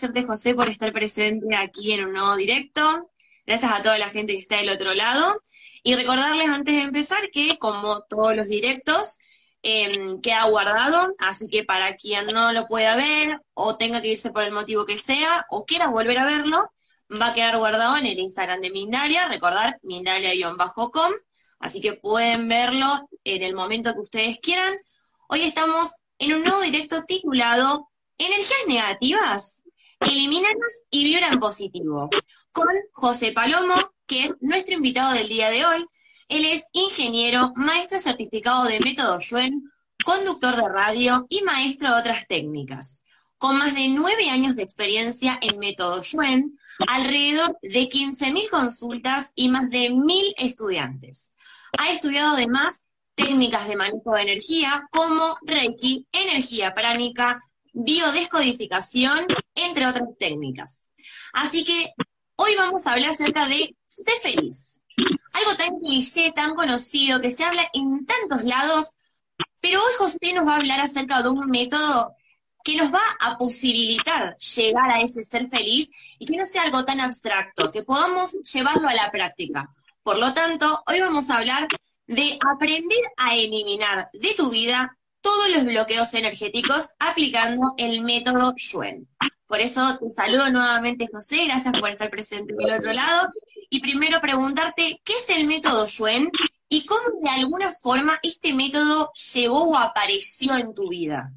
agradecerte, José, por estar presente aquí en un nuevo directo. Gracias a toda la gente que está del otro lado. Y recordarles antes de empezar que, como todos los directos, em, queda guardado, así que para quien no lo pueda ver o tenga que irse por el motivo que sea o quiera volver a verlo, va a quedar guardado en el Instagram de Mindalia, recordar mindalia-com, así que pueden verlo en el momento que ustedes quieran. Hoy estamos en un nuevo directo titulado Energías negativas, elimínalas y vibra en positivo, con José Palomo, que es nuestro invitado del día de hoy. Él es ingeniero, maestro certificado de método Yuen, conductor de radio y maestro de otras técnicas. Con más de nueve años de experiencia en método Yuen, alrededor de 15.000 consultas y más de 1.000 estudiantes. Ha estudiado además técnicas de manejo de energía como Reiki, energía pránica, biodescodificación, entre otras técnicas. Así que hoy vamos a hablar acerca de Sé feliz. Algo tan cliché, tan conocido, que se habla en tantos lados, pero hoy José nos va a hablar acerca de un método que nos va a posibilitar llegar a ese ser feliz y que no sea algo tan abstracto, que podamos llevarlo a la práctica. Por lo tanto, hoy vamos a hablar de aprender a eliminar de tu vida todos los bloqueos energéticos aplicando el método Yuen. Por eso te saludo nuevamente, José, gracias por estar presente del otro lado. Y primero preguntarte, ¿qué es el método Yuen y cómo de alguna forma este método llegó o apareció en tu vida?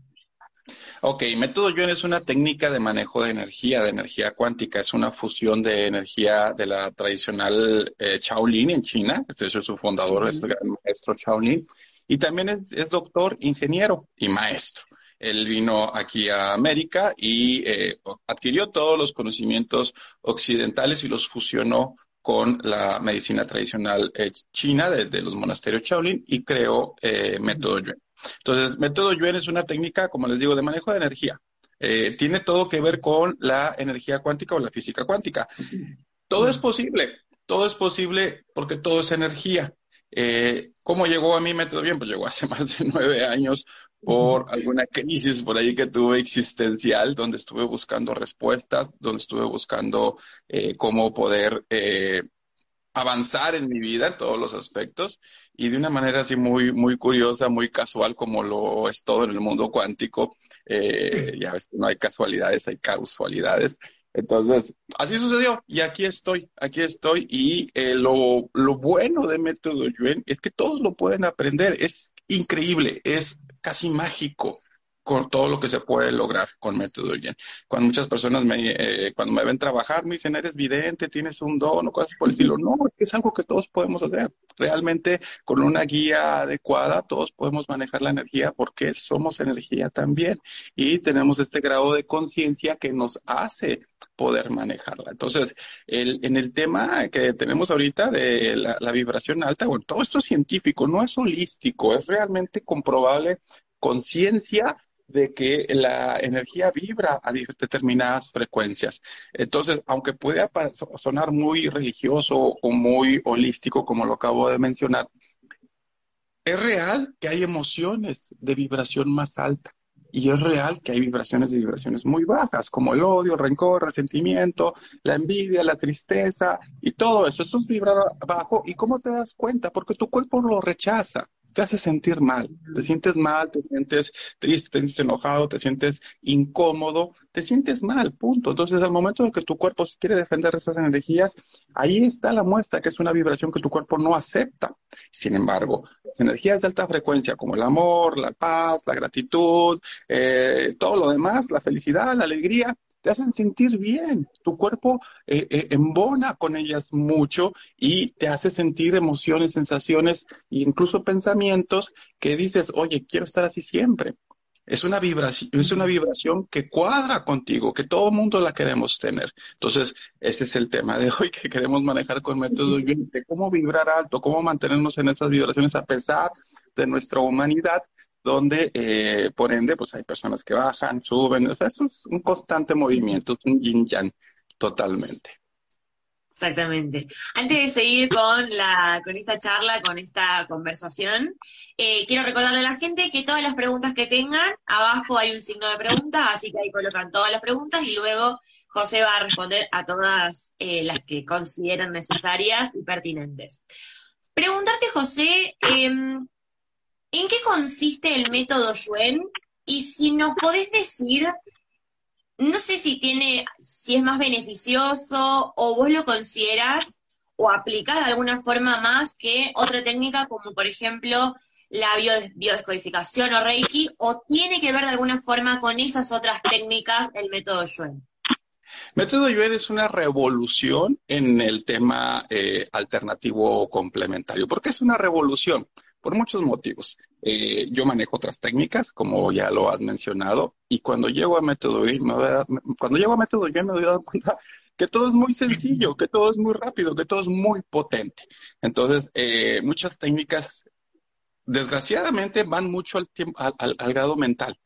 Ok, método Yuen es una técnica de manejo de energía, de energía cuántica. Es una fusión de energía de la tradicional eh, Shaolin en China. Este es su fundador, es el gran maestro Shaolin. Y también es, doctor, ingeniero y maestro. Él vino aquí a América y eh, adquirió todos los conocimientos occidentales y los fusionó con la medicina tradicional eh, china de, los monasterios Shaolin y creó método Yuen. Entonces, método Yuen es una técnica, como les digo, de manejo de energía. Eh, tiene todo que ver con la energía cuántica o la física cuántica. Todo es posible, todo es posible porque todo es energía. Eh, ¿Cómo llegó a mí método bien? Pues llegó hace más de nueve años por alguna crisis por ahí que tuve existencial, donde estuve buscando respuestas, donde estuve buscando eh, cómo poder avanzar en mi vida en todos los aspectos y de una manera así muy, muy curiosa, muy casual como lo es todo en el mundo cuántico. Eh, ya ves, no hay casualidades, hay causalidades. Entonces, así sucedió y aquí estoy, aquí estoy y eh, lo, lo bueno de Método Yuen es que todos lo pueden aprender, es increíble, es casi mágico con todo lo que se puede lograr con método Yen. Cuando muchas personas me, eh, cuando me ven trabajar, me dicen, eres vidente, tienes un don o cosas por el estilo. No, es algo que todos podemos hacer. Realmente, con una guía adecuada, todos podemos manejar la energía porque somos energía también y tenemos este grado de conciencia que nos hace poder manejarla. Entonces, el, en el tema que tenemos ahorita de la, la vibración alta, bueno, todo esto es científico, no es holístico, es realmente comprobable conciencia de que la energía vibra a determinadas frecuencias. Entonces, aunque pueda sonar muy religioso o muy holístico, como lo acabo de mencionar, es real que hay emociones de vibración más alta. Y es real que hay vibraciones de vibraciones muy bajas, como el odio, el rencor, el resentimiento, la envidia, la tristeza y todo eso. Eso es vibrar bajo. ¿Y cómo te das cuenta? Porque tu cuerpo lo rechaza te hace sentir mal, te sientes mal, te sientes triste, te sientes enojado, te sientes incómodo, te sientes mal, punto. Entonces, al momento de que tu cuerpo quiere defender esas energías, ahí está la muestra que es una vibración que tu cuerpo no acepta. Sin embargo, las energías de alta frecuencia, como el amor, la paz, la gratitud, eh, todo lo demás, la felicidad, la alegría, te hacen sentir bien. Tu cuerpo eh, eh, embona con ellas mucho y te hace sentir emociones, sensaciones e incluso pensamientos que dices, oye, quiero estar así siempre. Es una vibración, es una vibración que cuadra contigo, que todo el mundo la queremos tener. Entonces, ese es el tema de hoy que queremos manejar con método de cómo vibrar alto, cómo mantenernos en esas vibraciones a pesar de nuestra humanidad donde eh, por ende pues hay personas que bajan, suben, o sea, es un constante movimiento, es un yin yang totalmente. Exactamente. Antes de seguir con la, con esta charla, con esta conversación, eh, quiero recordarle a la gente que todas las preguntas que tengan, abajo hay un signo de pregunta, así que ahí colocan todas las preguntas y luego José va a responder a todas eh, las que consideren necesarias y pertinentes. Preguntarte, José, em, ¿en qué consiste el método Yuen? Y si nos podés decir no sé si tiene, si es más beneficioso o vos lo consideras o aplicás de alguna forma más que otra técnica como por ejemplo la biodescodificación o Reiki o tiene que ver de alguna forma con esas otras técnicas el método Yuen. Método Yuen es una revolución en el tema eh, alternativo o complementario. ¿Por qué es una revolución? Por muchos motivos. Eh, yo manejo otras técnicas, como ya lo has mencionado, y cuando llego a Método Y, me cuando llego a Método me doy cuenta que todo es muy sencillo, que todo es muy rápido, que todo es muy potente. Entonces, eh, muchas técnicas, desgraciadamente, van mucho al, al, al grado mental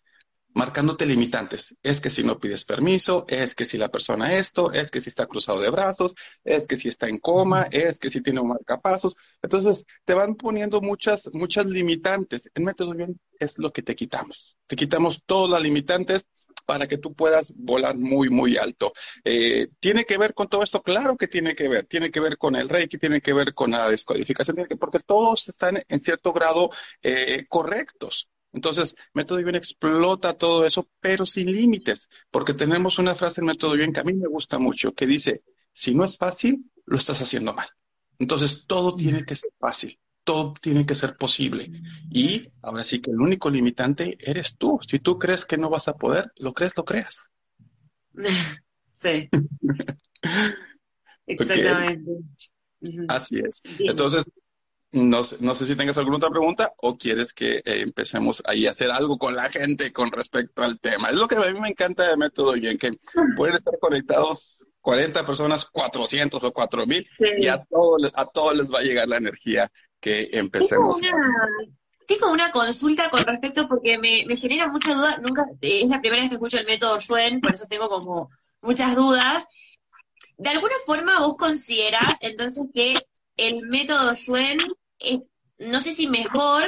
marcándote limitantes. Es que si no pides permiso, es que si la persona esto, es que si está cruzado de brazos, es que si está en coma, es que si tiene un marcapasos. Entonces, te van poniendo muchas, muchas limitantes. En Método Bien es lo que te quitamos. Te quitamos todas las limitantes para que tú puedas volar muy, muy alto. Eh, ¿Tiene que ver con todo esto? Claro que tiene que ver. Tiene que ver con el Reiki, tiene que ver con la descodificación, porque todos están en cierto grado eh, correctos. Entonces, Método Bien explota todo eso, pero sin límites, porque tenemos una frase en Método Bien que a mí me gusta mucho, que dice, si no es fácil, lo estás haciendo mal. Entonces, todo tiene que ser fácil, todo tiene que ser posible. Y ahora sí que el único limitante eres tú. Si tú crees que no vas a poder, lo crees, lo creas. Sí. Exactamente. Así es. Entonces, no, no, sé si tengas alguna otra pregunta o quieres que eh, empecemos ahí a hacer algo con la gente con respecto al tema. Es lo que a mí me encanta de Método en que pueden estar conectados 40 personas, 400 o 4000 y a todos, a todos les va a llegar la energía que empecemos. Tengo una, tengo una consulta con respecto porque me, me genera mucha duda. Nunca, eh, es la primera vez que escucho el método Yuen, por eso tengo como muchas dudas. ¿De alguna forma vos consideras entonces que el método Yuen es, no sé si mejor,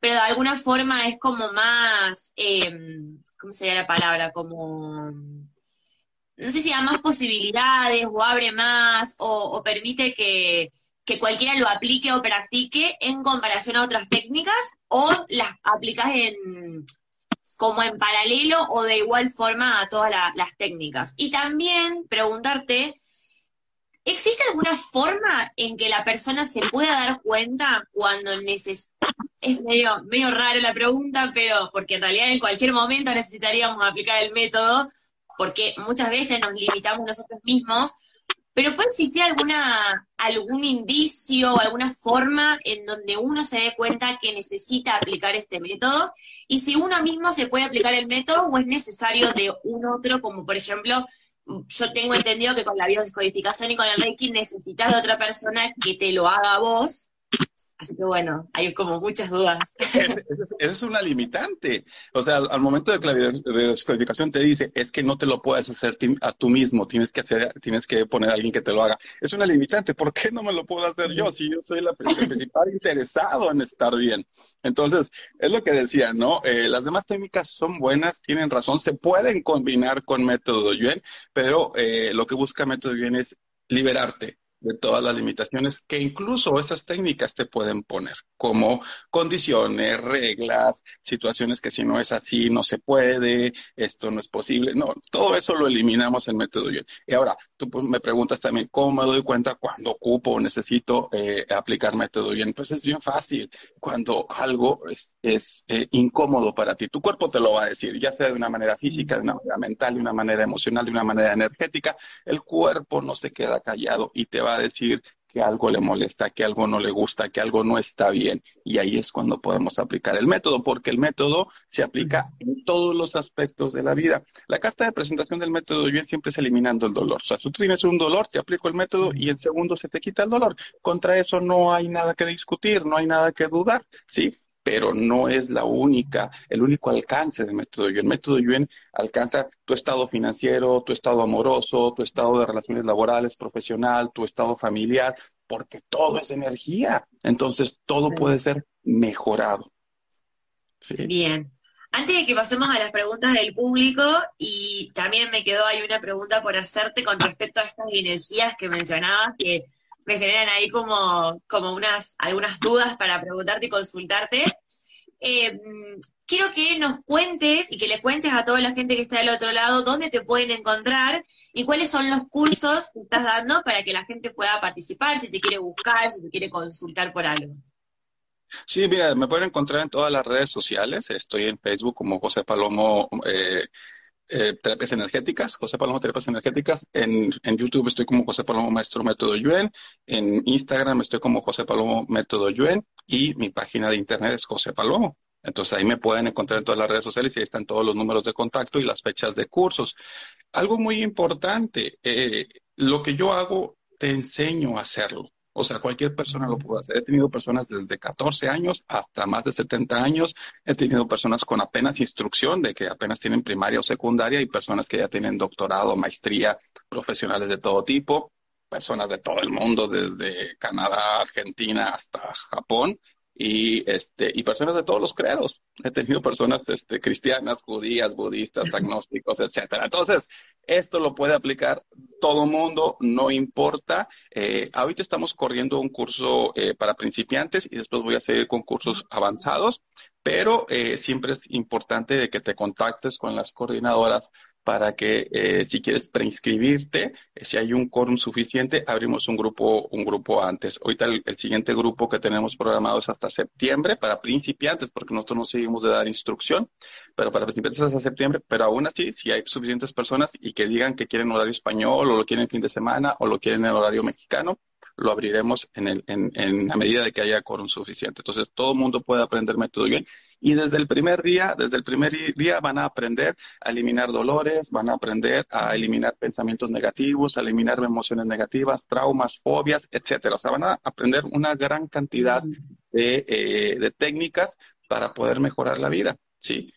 pero de alguna forma es como más, eh, ¿cómo sería la palabra? Como, no sé si da más posibilidades o abre más o, permite que, que, cualquiera lo aplique o practique en comparación a otras técnicas o las aplicas en como en paralelo o de igual forma a todas las técnicas. Y también preguntarte ¿Existe alguna forma en que la persona se pueda dar cuenta cuando necesita? Es medio, medio raro la pregunta, pero porque en realidad en cualquier momento necesitaríamos aplicar el método, porque muchas veces nos limitamos nosotros mismos, pero ¿puede existir alguna, algún indicio o alguna forma en donde uno se dé cuenta que necesita aplicar este método? Y si uno mismo se puede aplicar el método o es necesario de un otro, como por ejemplo yo tengo entendido que con la biodescodificación y con el Reiki necesitas de otra persona que te lo haga vos Así que bueno, hay como muchas dudas. Esa es, una limitante. O sea, al, momento de la descodificación te dice, es que no te lo puedes hacer a tú mismo, tienes que hacer, tienes que poner a alguien que te lo haga. Es una limitante. ¿Por qué no me lo puedo hacer yo si yo soy la, el principal interesado en estar bien? Entonces, es lo que decía, ¿no? Eh, las demás técnicas son buenas, tienen razón, se pueden combinar con método Yuen, pero eh, lo que busca método Yuen es liberarte, de todas las limitaciones que incluso esas técnicas te pueden poner, como condiciones, reglas, situaciones que si no es así no se puede, esto no es posible. No, todo eso lo eliminamos en método Yuen. Y ahora, tú pues, me preguntas también, ¿cómo me doy cuenta cuando ocupo o necesito eh, aplicar método Yuen? Pues es bien fácil. Cuando algo es, es eh, incómodo para ti, tu cuerpo te lo va a decir, ya sea de una manera física, de una manera mental, de una manera emocional, de una manera energética, el cuerpo no se queda callado y te va a decir que algo le molesta, que algo no le gusta, que algo no está bien. Y ahí es cuando podemos aplicar el método, porque el método se aplica en todos los aspectos de la vida. La carta de presentación del método bien siempre es eliminando el dolor. O sea, si tú tienes un dolor, te aplico el método y en segundo se te quita el dolor. Contra eso no hay nada que discutir, no hay nada que dudar, ¿sí? Pero no es la única, el único alcance del método Yuen. El método Yuen alcanza tu estado financiero, tu estado amoroso, tu estado de relaciones laborales, profesional, tu estado familiar, porque todo es energía. Entonces, todo puede ser mejorado. Bien. Antes de que pasemos a las preguntas del público, y también me quedó ahí una pregunta por hacerte con respecto a estas energías que mencionabas, que me generan ahí como, como unas, algunas dudas para preguntarte y consultarte. Eh, quiero que nos cuentes y que le cuentes a toda la gente que está del otro lado dónde te pueden encontrar y cuáles son los cursos que estás dando para que la gente pueda participar, si te quiere buscar, si te quiere consultar por algo. Sí, mira, me pueden encontrar en todas las redes sociales. Estoy en Facebook como José Palomo eh, eh, Terapias Energéticas, José Palomo Terapias Energéticas. En, en, YouTube estoy como José Palomo Maestro Método Yuen. En Instagram estoy como José Palomo Método Yuen. Y mi página de internet es José Palomo. Entonces ahí me pueden encontrar en todas las redes sociales y ahí están todos los números de contacto y las fechas de cursos. Algo muy importante, eh, lo que yo hago, te enseño a hacerlo. O sea, cualquier persona lo puede hacer. He tenido personas desde 14 años hasta más de 70 años. He tenido personas con apenas instrucción de que apenas tienen primaria o secundaria y personas que ya tienen doctorado, maestría, profesionales de todo tipo, personas de todo el mundo, desde Canadá, Argentina hasta Japón y este y personas de todos los credos. He tenido personas este, cristianas, judías, budistas, agnósticos, etcétera. Entonces, esto lo puede aplicar todo mundo, no importa. Eh, ahorita estamos corriendo un curso eh, para principiantes y después voy a seguir con cursos avanzados, pero eh, siempre es importante de que te contactes con las coordinadoras para que eh, si quieres preinscribirte, eh, si hay un quórum suficiente, abrimos un grupo, un grupo antes. Ahorita el, siguiente grupo que tenemos programado es hasta septiembre para principiantes, porque nosotros no seguimos de dar instrucción, pero para principiantes hasta septiembre, pero aún así, si hay suficientes personas y que digan que quieren horario español o lo quieren fin de semana o lo quieren en horario mexicano, lo abriremos en, el, en, en la medida de que haya quórum suficiente. Entonces, todo el mundo puede aprender método bien. Y desde el primer día, desde el primer día van a aprender a eliminar dolores, van a aprender a eliminar pensamientos negativos, a eliminar emociones negativas, traumas, fobias, etcétera. O sea, van a aprender una gran cantidad de, eh, de técnicas para poder mejorar la vida. Sí.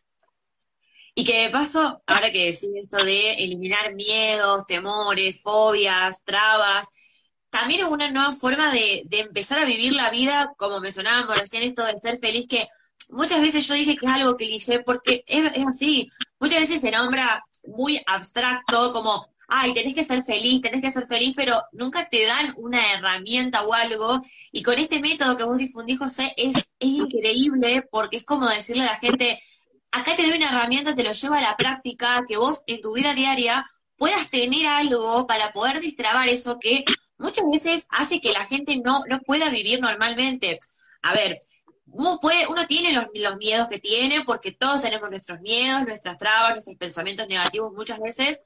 Y que de paso, ahora que decís esto de eliminar miedos, temores, fobias, trabas, también es una nueva forma de, de empezar a vivir la vida, como mencionábamos recién, esto de ser feliz, que muchas veces yo dije que es algo que hice porque es, es, así. Muchas veces se nombra muy abstracto, como, ay, tenés que ser feliz, tenés que ser feliz, pero nunca te dan una herramienta o algo. Y con este método que vos difundís, José, es, es increíble porque es como decirle a la gente, acá te doy una herramienta, te lo llevo a la práctica, que vos en tu vida diaria puedas tener algo para poder distrabar eso que muchas veces hace que la gente no, no pueda vivir normalmente. A ver, uno, puede, uno tiene los, los miedos que tiene, porque todos tenemos nuestros miedos, nuestras trabas, nuestros pensamientos negativos muchas veces,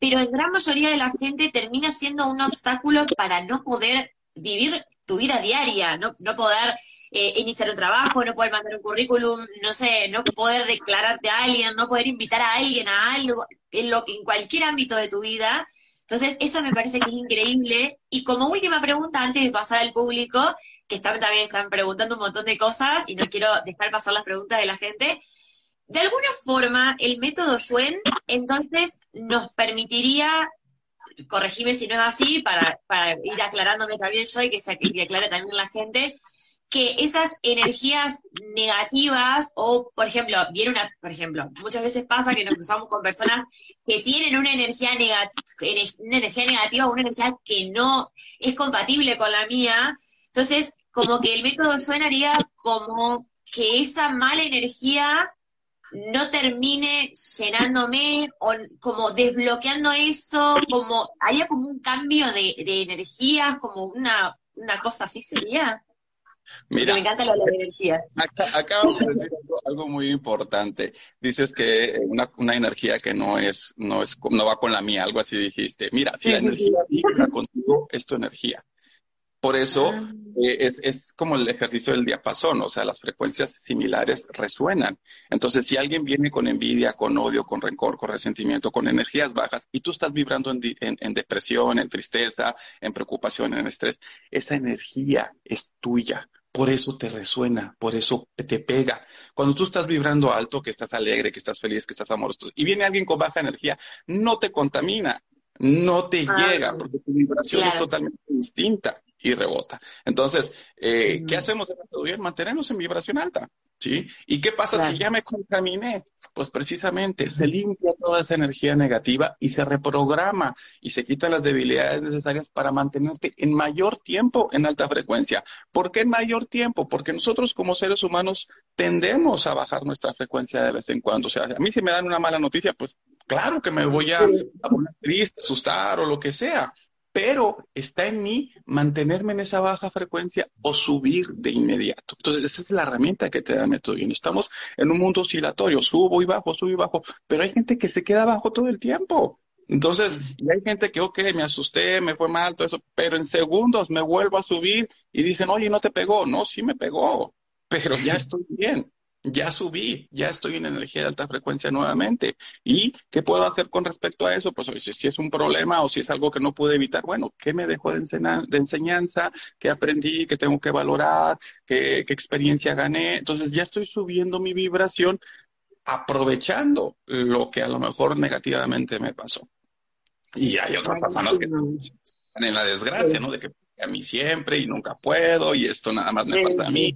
pero en gran mayoría de la gente termina siendo un obstáculo para no poder vivir tu vida diaria, no, no poder eh, iniciar un trabajo, no poder mandar un currículum, no sé, no poder declararte a alguien, no poder invitar a alguien a algo, en lo en cualquier ámbito de tu vida, entonces, eso me parece que es increíble. Y como última pregunta, antes de pasar al público, que están, también están preguntando un montón de cosas y no quiero dejar pasar las preguntas de la gente, de alguna forma, el método Schwen, entonces, nos permitiría, corregime si no es así, para, para ir aclarándome también yo y que se que aclare también la gente, que esas energías negativas o, por ejemplo, viene una, por ejemplo, muchas veces pasa que nos cruzamos con personas que tienen una energía, una energía negativa o una energía que no es compatible con la mía. Entonces, como que el método suenaría como que esa mala energía no termine llenándome o como desbloqueando eso, como haría como un cambio de, de energías, como una, una cosa así sería. Mira, me encanta lo de las energías. acabas de decir algo, muy importante. Dices que una, una, energía que no es, no es, no va con la mía, algo así dijiste. Mira, si la energía vibra contigo, es tu energía. Por eso ah. eh, es, es como el ejercicio del diapasón, o sea, las frecuencias similares resuenan. Entonces, si alguien viene con envidia, con odio, con rencor, con resentimiento, con energías bajas, y tú estás vibrando en, en, en depresión, en tristeza, en preocupación, en estrés, esa energía es tuya por eso te resuena, por eso te pega. Cuando tú estás vibrando alto, que estás alegre, que estás feliz, que estás amoroso, y viene alguien con baja energía, no te contamina, no te ah, llega, porque tu vibración es totalmente distinta y rebota. Entonces, eh, ¿qué hacemos en estudiar? Mantenernos en vibración alta. ¿Sí? ¿Y qué pasa si ya me contaminé? Pues precisamente se limpia toda esa energía negativa y se reprograma y se quitan las debilidades necesarias para mantenerte en mayor tiempo en alta frecuencia. ¿Por qué en mayor tiempo? Porque nosotros como seres humanos tendemos a bajar nuestra frecuencia de vez en cuando. O sea, a mí si me dan una mala noticia, pues claro que me voy a, a poner triste, asustar o lo que sea pero está en mí mantenerme en esa baja frecuencia o subir de inmediato. Entonces, esa es la herramienta que te da Metodino. Estamos en un mundo oscilatorio, subo y bajo, subo y bajo, pero hay gente que se queda bajo todo el tiempo. Entonces, y hay gente que, ok, me asusté, me fue mal, todo eso, pero en segundos me vuelvo a subir y dicen, oye, no te pegó. No, sí me pegó, pero ya estoy bien ya subí, ya estoy en energía de alta frecuencia nuevamente. ¿Y qué puedo hacer con respecto a eso? Pues si, es un problema o si es algo que no pude evitar, bueno, ¿qué me dejó de, de enseñanza? ¿Qué aprendí? ¿Qué tengo que valorar? ¿Qué, ¿Qué experiencia gané? Entonces ya estoy subiendo mi vibración aprovechando lo que a lo mejor negativamente me pasó. Y hay otras personas que están en la desgracia, ¿no? De que a mí siempre y nunca puedo y esto nada más me pasa a mí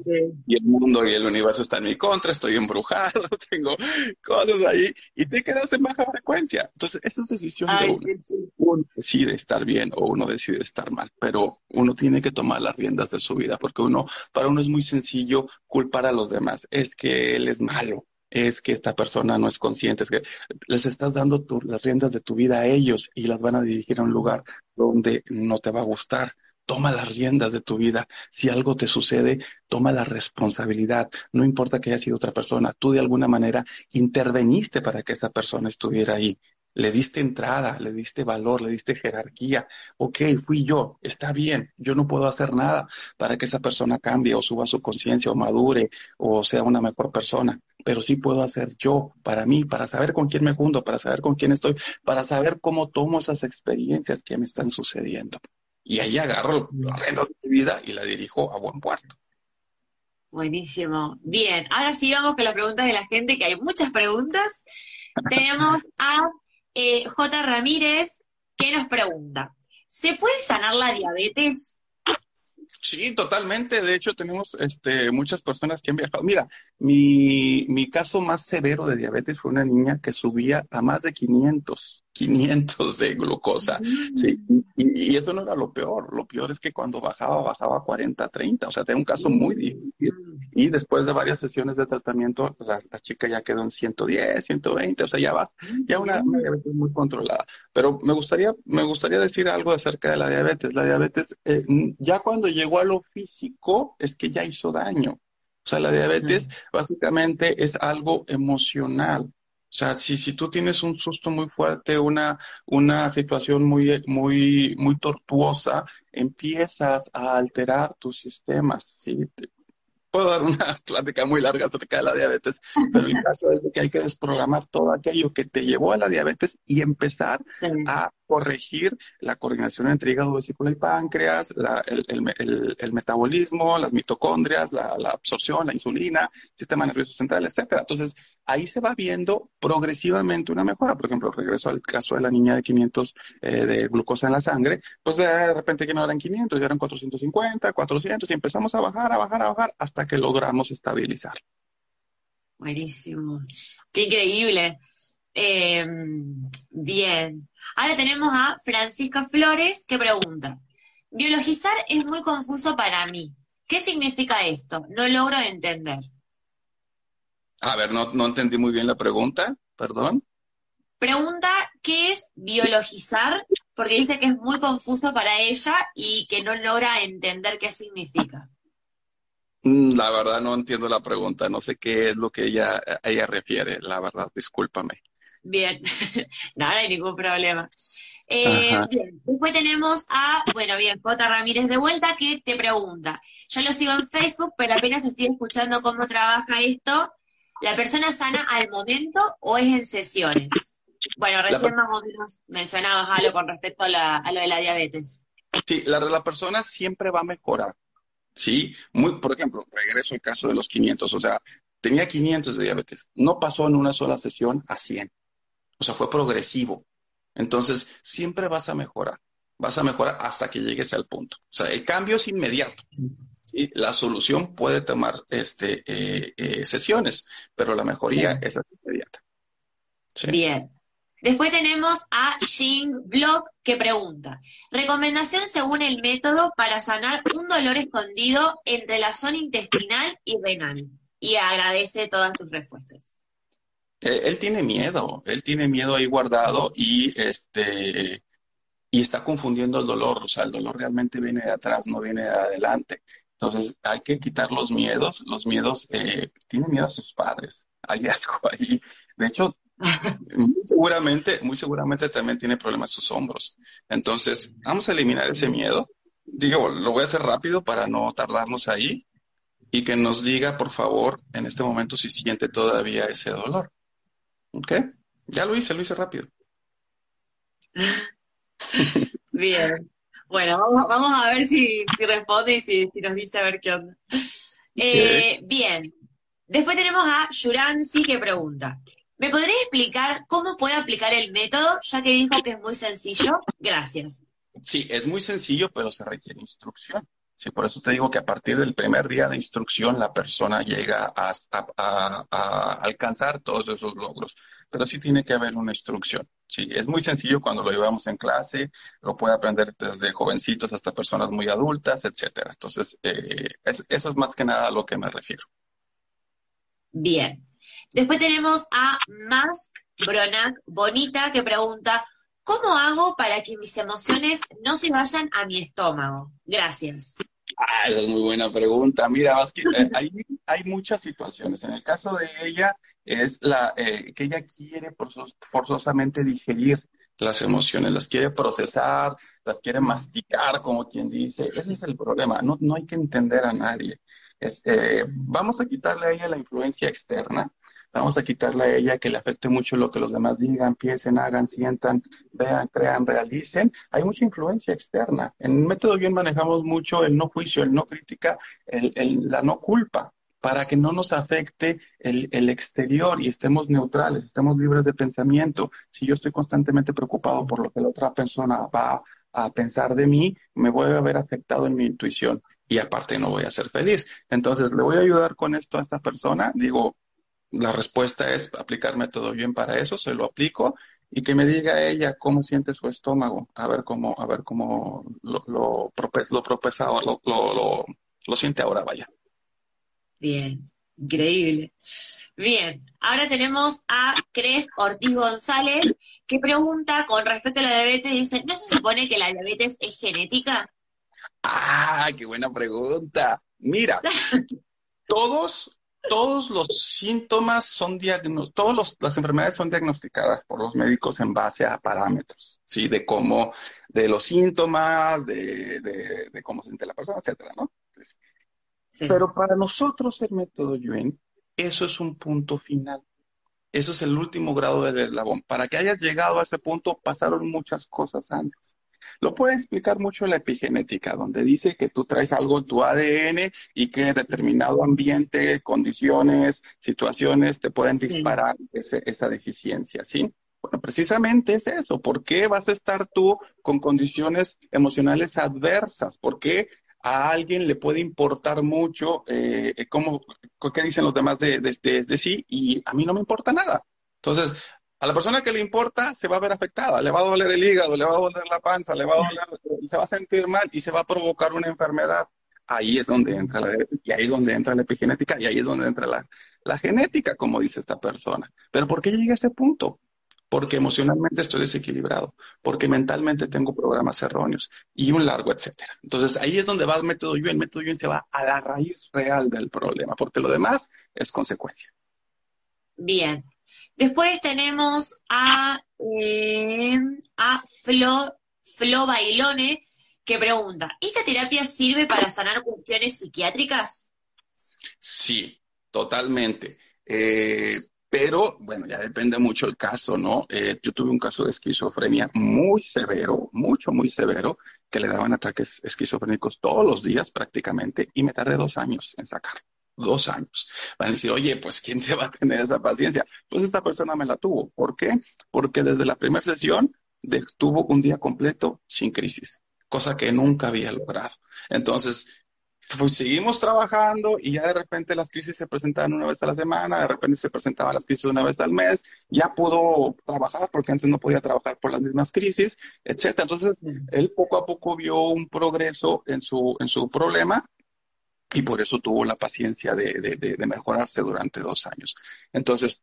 y el mundo y el universo está en mi contra, estoy embrujado, tengo cosas ahí y te quedas en baja frecuencia. Entonces, esa es decisión de uno. Uno decide estar bien o uno decide estar mal, pero uno tiene que tomar las riendas de su vida porque uno, para uno es muy sencillo culpar a los demás. Es que él es malo, es que esta persona no es consciente, es que les estás dando las riendas de tu vida a ellos y las van a dirigir a un lugar donde no te va a gustar toma las riendas de tu vida. Si algo te sucede, toma la responsabilidad. No importa que haya sido otra persona, tú de alguna manera interveniste para que esa persona estuviera ahí. Le diste entrada, le diste valor, le diste jerarquía. Ok, fui yo, está bien, yo no puedo hacer nada para que esa persona cambie o suba su conciencia o madure o sea una mejor persona, pero sí puedo hacer yo para mí, para saber con quién me junto, para saber con quién estoy, para saber cómo tomo esas experiencias que me están sucediendo y ahí agarro la renta de mi vida y la dirijo a buen puerto. Buenísimo. Bien, ahora sí vamos con las preguntas de la gente, que hay muchas preguntas. Tenemos a eh, J. Ramírez, que nos pregunta, ¿se puede sanar la diabetes? Sí, totalmente. De hecho, tenemos este, muchas personas que han viajado. Mira, mi, mi caso más severo de diabetes fue una niña que subía a más de 500 500 de glucosa. Sí, y, eso no era lo peor. Lo peor es que cuando bajaba, bajaba a 40, 30. O sea, tenía un caso muy difícil. Y después de varias sesiones de tratamiento, la, chica ya quedó en 110, 120. O sea, ya va, ya una, diabetes muy controlada. Pero me gustaría, me gustaría decir algo acerca de la diabetes. La diabetes, eh, ya cuando llegó a lo físico, es que ya hizo daño. O sea, la diabetes básicamente es algo emocional. O sea, si, si tú tienes un susto muy fuerte, una, una situación muy, muy, muy tortuosa, empiezas a alterar tus sistemas, ¿sí? Puedo dar una plática muy larga acerca de la diabetes, pero el caso es que hay que desprogramar todo aquello que te llevó a la diabetes y empezar a corregir la coordinación entre hígado, vesícula y páncreas, el, metabolismo, las mitocondrias, la, absorción, la insulina, sistema nervioso central, etcétera. Entonces, ahí se va viendo progresivamente una mejora. Por ejemplo, regreso al caso de la niña de 500 eh, de glucosa en la sangre, pues de repente que no eran 500, ya eran 450, 400 y empezamos a bajar, a bajar, a bajar hasta que logramos estabilizar. Buenísimo. Qué increíble. Eh, bien. Ahora tenemos a Francisca Flores que pregunta, biologizar es muy confuso para mí. ¿Qué significa esto? No logro entender. A ver, no, no entendí muy bien la pregunta, perdón. Pregunta, ¿qué es biologizar? Porque dice que es muy confuso para ella y que no logra entender qué significa. Mm, la verdad no entiendo la pregunta, no sé qué es lo que ella, ella refiere, la verdad, discúlpame. Bien, no, hay ningún problema. Eh, bien, después tenemos a, bueno, bien, J. Ramírez de vuelta que te pregunta. Yo lo sigo en Facebook, pero apenas estoy escuchando cómo trabaja esto. ¿La persona sana al momento o es en sesiones? Bueno, recién más o menos mencionabas algo con respecto a, lo de la diabetes. Sí, la, la persona siempre va a mejorar ¿sí? Muy, por ejemplo, regreso al caso de los 500, o sea, tenía 500 de diabetes, no pasó en una sola sesión a 100, o sea, fue progresivo. Entonces, siempre vas a mejorar, vas a mejorar hasta que llegues al punto. O sea, el cambio es inmediato. ¿sí? La solución puede tomar este, eh, eh, sesiones, pero la mejoría es inmediata. Bien. Después tenemos a Xing Block que pregunta, recomendación según el método para sanar un dolor escondido entre la zona intestinal y renal. Y agradece todas tus respuestas. Eh, él tiene miedo, él tiene miedo ahí guardado y este y está confundiendo el dolor, o sea, el dolor realmente viene de atrás, no viene de adelante. Entonces hay que quitar los miedos, los miedos, eh, tiene miedo a sus padres, hay algo ahí. De hecho, muy seguramente, muy seguramente también tiene problemas sus hombros. Entonces, vamos a eliminar ese miedo. Digo, lo voy a hacer rápido para no tardarnos ahí y que nos diga, por favor, en este momento si siente todavía ese dolor. ¿Ok? Ya lo hice, lo hice rápido. Bien. Bueno, vamos, a ver si, responde y si, nos dice a ver qué onda. Eh, bien. Después tenemos a Yuransi que pregunta, ¿Me podría explicar cómo puede aplicar el método, ya que dijo que es muy sencillo? Gracias. Sí, es muy sencillo, pero se requiere instrucción. Sí, por eso te digo que a partir del primer día de instrucción la persona llega a, alcanzar todos esos logros. Pero sí tiene que haber una instrucción. Sí, es muy sencillo cuando lo llevamos en clase, lo puede aprender desde jovencitos hasta personas muy adultas, etcétera. Entonces, eh, eso es más que nada a lo que me refiero. Bien. Después tenemos a Mask Bronak Bonita que pregunta, ¿cómo hago para que mis emociones no se vayan a mi estómago? Gracias. Ah, esa es muy buena pregunta. Mira, Mask, eh, hay, muchas situaciones. En el caso de ella, es la eh, que ella quiere forzosamente digerir las emociones, las quiere procesar, las quiere masticar, como quien dice. Ese es el problema. No, no hay que entender a nadie. Eh, vamos a quitarle a ella la influencia externa vamos a quitarle a ella que le afecte mucho lo que los demás digan, piensen, hagan, sientan, vean, crean, realicen. Hay mucha influencia externa. En método bien manejamos mucho el no juicio, el no crítica, el, la no culpa para que no nos afecte el, exterior y estemos neutrales, estemos libres de pensamiento. Si yo estoy constantemente preocupado por lo que la otra persona va a pensar de mí, me voy a ver afectado en mi intuición y aparte no voy a ser feliz. Entonces, le voy a ayudar con esto a esta persona. Digo, la respuesta es aplicarme todo bien para eso, se lo aplico y que me diga ella cómo siente su estómago, a ver cómo, a ver cómo lo, lo, lo, lo, lo, siente ahora, vaya. Bien, increíble. Bien, ahora tenemos a Cres Ortiz González que pregunta con respecto a la diabetes, dice, ¿no se supone que la diabetes es genética? Ah, qué buena pregunta. Mira, todos todos los síntomas son todas las enfermedades son diagnosticadas por los médicos en base a parámetros, ¿sí? De cómo, de los síntomas, de, de, cómo se siente la persona, etcétera, ¿no? Pero para nosotros el método Yuen, eso es un punto final. Eso es el último grado del eslabón. Para que hayas llegado a ese punto, pasaron muchas cosas antes. Lo puede explicar mucho la epigenética, donde dice que tú traes algo en tu ADN y que determinado ambiente, condiciones, situaciones te pueden disparar esa deficiencia, ¿sí? Bueno, precisamente es eso. ¿Por qué vas a estar tú con condiciones emocionales adversas? ¿Por qué a alguien le puede importar mucho eh, cómo, qué dicen los demás de, de, de, sí y a mí no me importa nada? Entonces, a la persona que le importa se va a ver afectada, le va a doler el hígado, le va a doler la panza, le va a doler, se va a sentir mal y se va a provocar una enfermedad. Ahí es donde entra la y ahí es donde entra la epigenética y ahí es donde entra la, la genética, como dice esta persona. Pero ¿por qué llega a ese punto? Porque emocionalmente estoy desequilibrado, porque mentalmente tengo programas erróneos y un largo etcétera. Entonces ahí es donde va el método Yuen. El método Yuen se va a la raíz real del problema, porque lo demás es consecuencia. Bien, Después tenemos a, eh, a Flo, Bailone que pregunta, ¿esta terapia sirve para sanar cuestiones psiquiátricas? Sí, totalmente. Eh, Pero, bueno, ya depende mucho el caso, ¿no? Eh, yo tuve un caso de esquizofrenia muy severo, mucho, muy severo, que le daban ataques esquizofrénicos todos los días prácticamente y me tardé dos años en sacarlo. Dos años. Van a decir, oye, pues ¿quién te va a tener esa paciencia? Pues esta persona me la tuvo. ¿Por qué? Porque desde la primera sesión tuvo un día completo sin crisis, cosa que nunca había logrado. Entonces, pues seguimos trabajando y ya de repente las crisis se presentaban una vez a la semana, de repente se presentaban las crisis una vez al mes, ya pudo trabajar porque antes no podía trabajar por las mismas crisis, etcétera. Entonces, él poco a poco vio un progreso en su, en su problema y por eso tuvo la paciencia de, de, de mejorarse durante dos años. Entonces,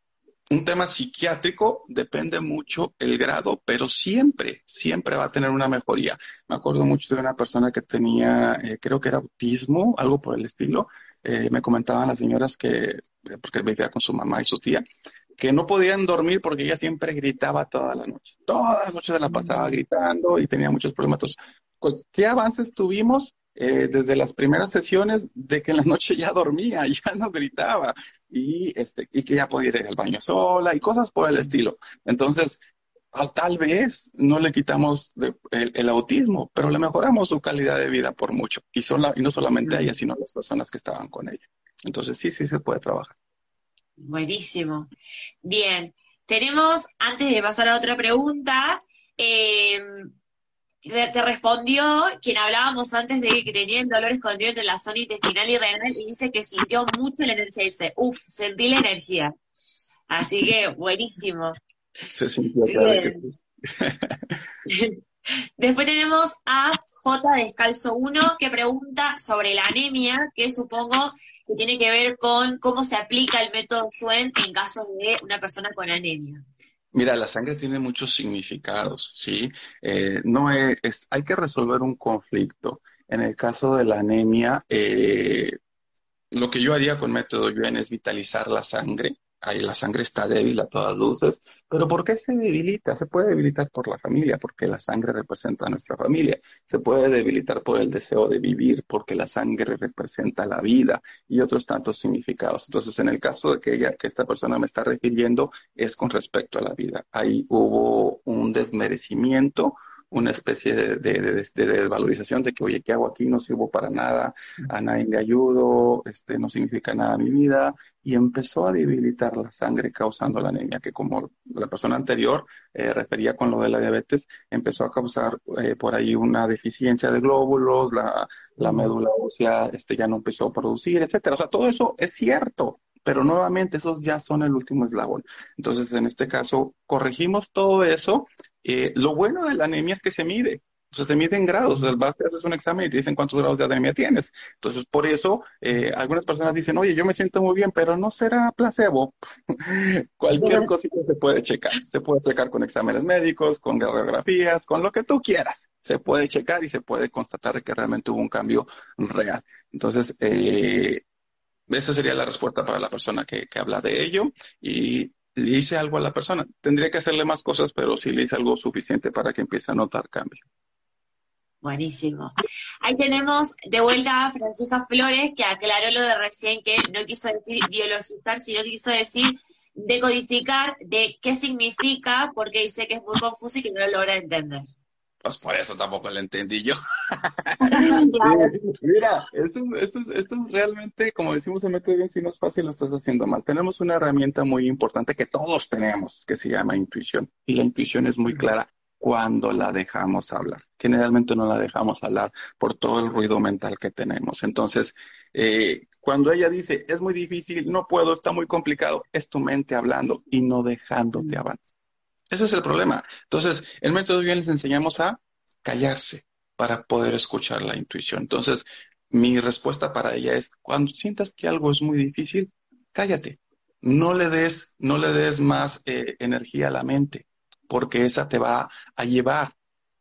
un tema psiquiátrico depende mucho el grado, pero siempre, siempre va a tener una mejoría. Me acuerdo mucho de una persona que tenía, eh, creo que era autismo, algo por el estilo. Eh, me comentaban las señoras que, porque vivía con su mamá y su tía, que no podían dormir porque ella siempre gritaba toda la noche. Toda la noche se la pasaba gritando y tenía muchos problemas. Entonces, ¿qué avances tuvimos? Eh, desde las primeras sesiones de que en la noche ya dormía, ya no gritaba y, este, y que ya podía ir al baño sola y cosas por el estilo. Entonces, tal vez no le quitamos el, autismo, pero le mejoramos su calidad de vida por mucho. Y, y no solamente a ella, sino a las personas que estaban con ella. Entonces, sí, sí se puede trabajar. Buenísimo. Bien, tenemos, antes de pasar a otra pregunta, eh, te respondió quien hablábamos antes de que tenía dolor escondido entre la zona intestinal y renal y dice que sintió mucho la energía. Dice, uff, sentí la energía. Así que buenísimo. Se sintió Después tenemos a J Descalzo 1 que pregunta sobre la anemia, que supongo que tiene que ver con cómo se aplica el método Schwen en casos de una persona con anemia. Mira, la sangre tiene muchos significados, ¿sí? Eh, no es, hay que resolver un conflicto. En el caso de la anemia, eh, lo que yo haría con método Yuen es vitalizar la sangre, ahí la sangre está débil a todas luces, pero ¿por qué se debilita? Se puede debilitar por la familia, porque la sangre representa a nuestra familia. Se puede debilitar por el deseo de vivir, porque la sangre representa la vida y otros tantos significados. Entonces, en el caso de que, ella, que esta persona me está refiriendo, es con respecto a la vida. Ahí hubo un desmerecimiento una especie de, de, desvalorización de que, oye, ¿qué hago aquí? No sirvo para nada, a nadie le ayudo, este, no significa nada mi vida, y empezó a debilitar la sangre causando la anemia, que como la persona anterior eh, refería con lo de la diabetes, empezó a causar eh, por ahí una deficiencia de glóbulos, la, la médula ósea este, ya no empezó a producir, etcétera. O sea, todo eso es cierto, pero nuevamente esos ya son el último eslabón. Entonces, en este caso, corregimos todo eso eh, lo bueno de la anemia es que se mide. O sea, se mide en grados. O sea, vas, te haces un examen y te dicen cuántos grados de anemia tienes. Entonces, por eso, eh, algunas personas dicen, oye, yo me siento muy bien, pero no será placebo. Cualquier cosita se puede checar. Se puede checar con exámenes médicos, con radiografías, con lo que tú quieras. Se puede checar y se puede constatar que realmente hubo un cambio real. Entonces, eh, esa sería la respuesta para la persona que, que habla de ello. Y le hice algo a la persona. Tendría que hacerle más cosas, pero sí le hice algo suficiente para que empiece a notar cambio. Buenísimo. Ahí tenemos de vuelta a Francisca Flores, que aclaró lo de recién, que no quiso decir biologizar, sino quiso decir decodificar de qué significa, porque dice que es muy confuso y que no lo logra entender. Pues por eso tampoco lo entendí yo. Mira, esto, esto, esto, es realmente, como decimos en Método Bien, si no es fácil, lo estás haciendo mal. Tenemos una herramienta muy importante que todos tenemos, que se llama intuición. Y la intuición es muy clara cuando la dejamos hablar. Generalmente no la dejamos hablar por todo el ruido mental que tenemos. Entonces, eh, cuando ella dice, es muy difícil, no puedo, está muy complicado, es tu mente hablando y no dejándote avanzar. Ese es el problema. Entonces, el método bien les enseñamos a callarse para poder escuchar la intuición. Entonces, mi respuesta para ella es, cuando sientas que algo es muy difícil, cállate. No le des, no le des más eh, energía a la mente, porque esa te va a llevar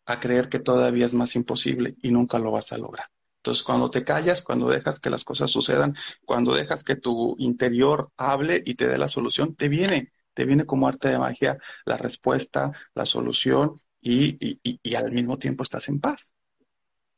a creer que todavía es más imposible y nunca lo vas a lograr. Entonces, cuando te callas, cuando dejas que las cosas sucedan, cuando dejas que tu interior hable y te dé la solución, te viene, te viene como arte de magia la respuesta, la solución y, y, al mismo tiempo estás en paz.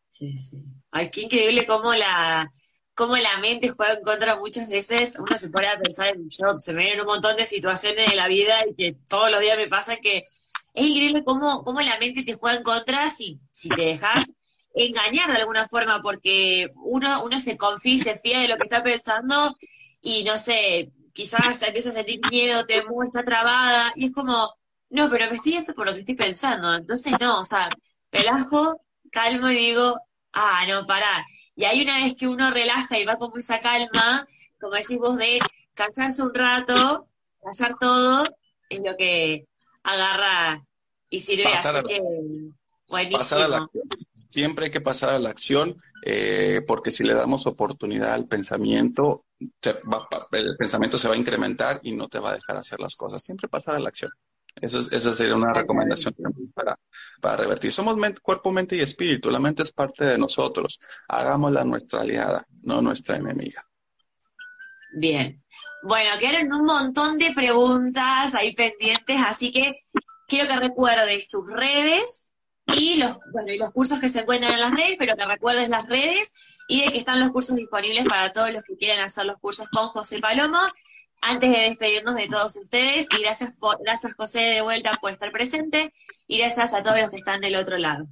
Sí, sí. Ay, qué increíble cómo la, cómo la mente juega en contra muchas veces, uno se pone a pensar en yo, se me vienen un montón de situaciones de la vida y que todos los días me pasa que es increíble cómo, cómo la mente te juega en contra si, si te dejas engañar de alguna forma, porque uno, uno se confía y se fía de lo que está pensando y no sé, quizás empieza a sentir miedo, temor, está trabada, y es como, no, pero me estoy yendo por lo que estoy pensando. Entonces, no, o sea, relajo, calmo y digo, ah, no, pará. Y ahí una vez que uno relaja y va con esa calma, como decís vos, de callarse un rato, callar todo, es lo que agarra y sirve. así que, buenísimo. Siempre hay que pasar a la acción, eh, porque si le damos oportunidad al pensamiento, el pensamiento se va a incrementar y no te va a dejar hacer las cosas. Siempre pasar a la acción. Eso esa sería una recomendación para, para revertir. Somos cuerpo, mente y espíritu. La mente es parte de nosotros. Hagámosla nuestra aliada, no nuestra enemiga. Bien. Bueno, quedaron un montón de preguntas ahí pendientes, así que quiero que recuerdes tus redes y los, bueno, y los cursos que se encuentran en las redes, pero que recuerdes las redes y de que están los cursos disponibles para todos los que quieran hacer los cursos con José Palomo antes de despedirnos de todos ustedes, y gracias, gracias José de vuelta por estar presente, y gracias a todos los que están del otro lado.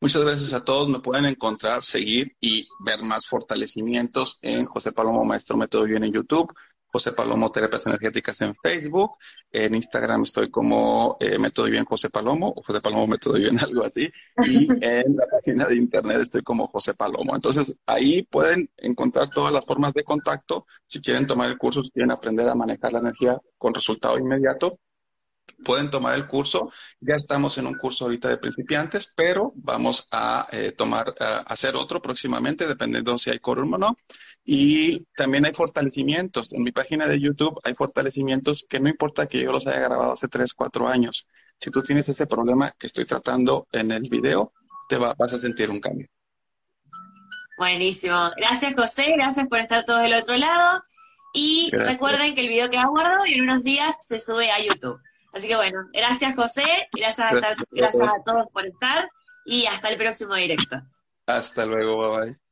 Muchas gracias a todos. Me pueden encontrar, seguir y ver más fortalecimientos en José Palomo Maestro Método Bien en YouTube. José Palomo Terapias Energéticas en Facebook. En Instagram estoy como eh, Método Bien José Palomo o José Palomo Método Bien, algo así. Y en la página de internet estoy como José Palomo. Entonces ahí pueden encontrar todas las formas de contacto. Si quieren tomar el curso, si quieren aprender a manejar la energía con resultado inmediato, pueden tomar el curso. Ya estamos en un curso ahorita de principiantes, pero vamos a eh, tomar, a hacer otro próximamente, dependiendo si hay quórum o no. Y también hay fortalecimientos. En mi página de YouTube hay fortalecimientos que no importa que yo los haya grabado hace 3, 4 años. Si tú tienes ese problema que estoy tratando en el video, te vas a sentir un cambio. Buenísimo. Gracias, José. Gracias por estar todos del otro lado. Y recuerden que el video queda guardado y en unos días se sube a YouTube. Así que bueno, gracias José, gracias a, gracias a todos por estar y hasta el próximo directo. Hasta luego, bye bye.